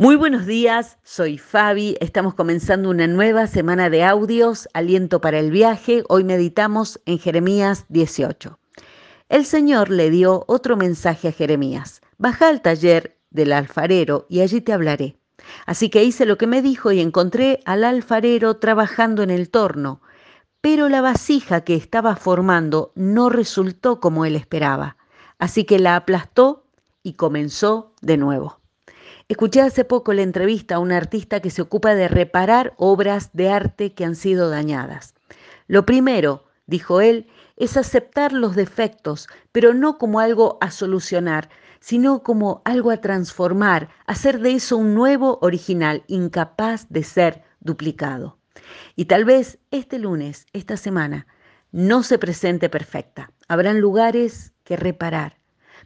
Muy buenos días, soy Fabi, estamos comenzando una nueva semana de audios, aliento para el viaje, hoy meditamos en Jeremías 18. El Señor le dio otro mensaje a Jeremías, baja al taller del alfarero y allí te hablaré. Así que hice lo que me dijo y encontré al alfarero trabajando en el torno, pero la vasija que estaba formando no resultó como él esperaba, así que la aplastó y comenzó de nuevo. Escuché hace poco la entrevista a un artista que se ocupa de reparar obras de arte que han sido dañadas. Lo primero, dijo él, es aceptar los defectos, pero no como algo a solucionar, sino como algo a transformar, hacer de eso un nuevo original, incapaz de ser duplicado. Y tal vez este lunes, esta semana, no se presente perfecta. Habrán lugares que reparar.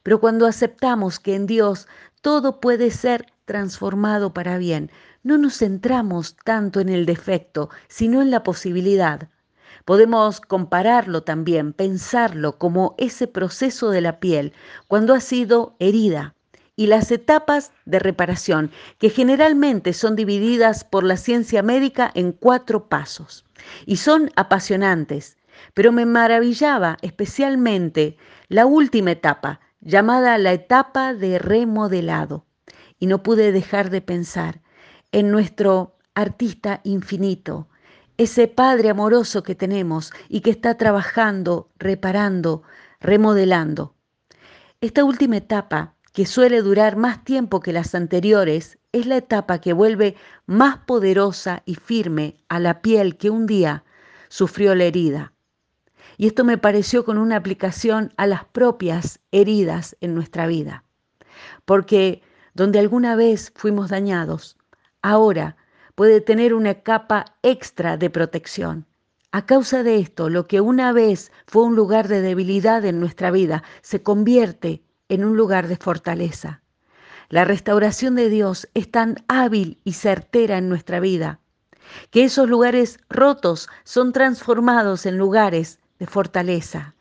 Pero cuando aceptamos que en Dios todo puede ser transformado para bien. No nos centramos tanto en el defecto, sino en la posibilidad. Podemos compararlo también, pensarlo como ese proceso de la piel cuando ha sido herida y las etapas de reparación, que generalmente son divididas por la ciencia médica en cuatro pasos y son apasionantes, pero me maravillaba especialmente la última etapa, llamada la etapa de remodelado y no pude dejar de pensar en nuestro artista infinito, ese Padre amoroso que tenemos y que está trabajando, reparando, remodelando. Esta última etapa, que suele durar más tiempo que las anteriores, es la etapa que vuelve más poderosa y firme a la piel que un día sufrió la herida. Y esto me pareció con una aplicación a las propias heridas en nuestra vida. Porque donde alguna vez fuimos dañados, ahora puede tener una capa extra de protección. A causa de esto, lo que una vez fue un lugar de debilidad en nuestra vida se convierte en un lugar de fortaleza. La restauración de Dios es tan hábil y certera en nuestra vida que esos lugares rotos son transformados en lugares de fortaleza.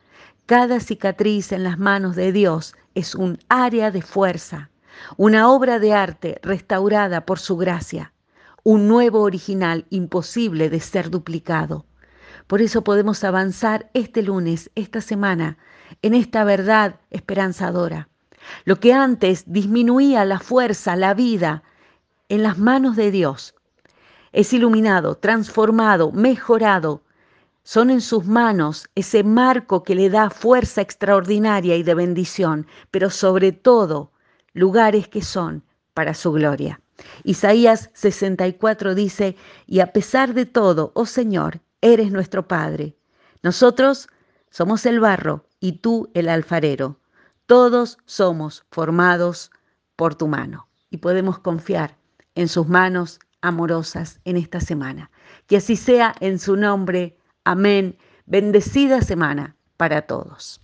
Cada cicatriz en las manos de Dios es un área de fuerza una obra de arte restaurada por su gracia, un nuevo original imposible de ser duplicado. Por eso podemos avanzar este lunes, esta semana, en esta verdad esperanzadora. Lo que antes disminuía la fuerza, la vida, en las manos de Dios, es iluminado, transformado, mejorado. Son en sus manos ese marco que le da fuerza extraordinaria y de bendición, pero sobre todo lugares que son para su gloria. Isaías 64 dice, y a pesar de todo, oh Señor, eres nuestro Padre. Nosotros somos el barro y tú el alfarero. Todos somos formados por tu mano y podemos confiar en sus manos amorosas en esta semana. Que así sea en su nombre. Amén. Bendecida semana para todos.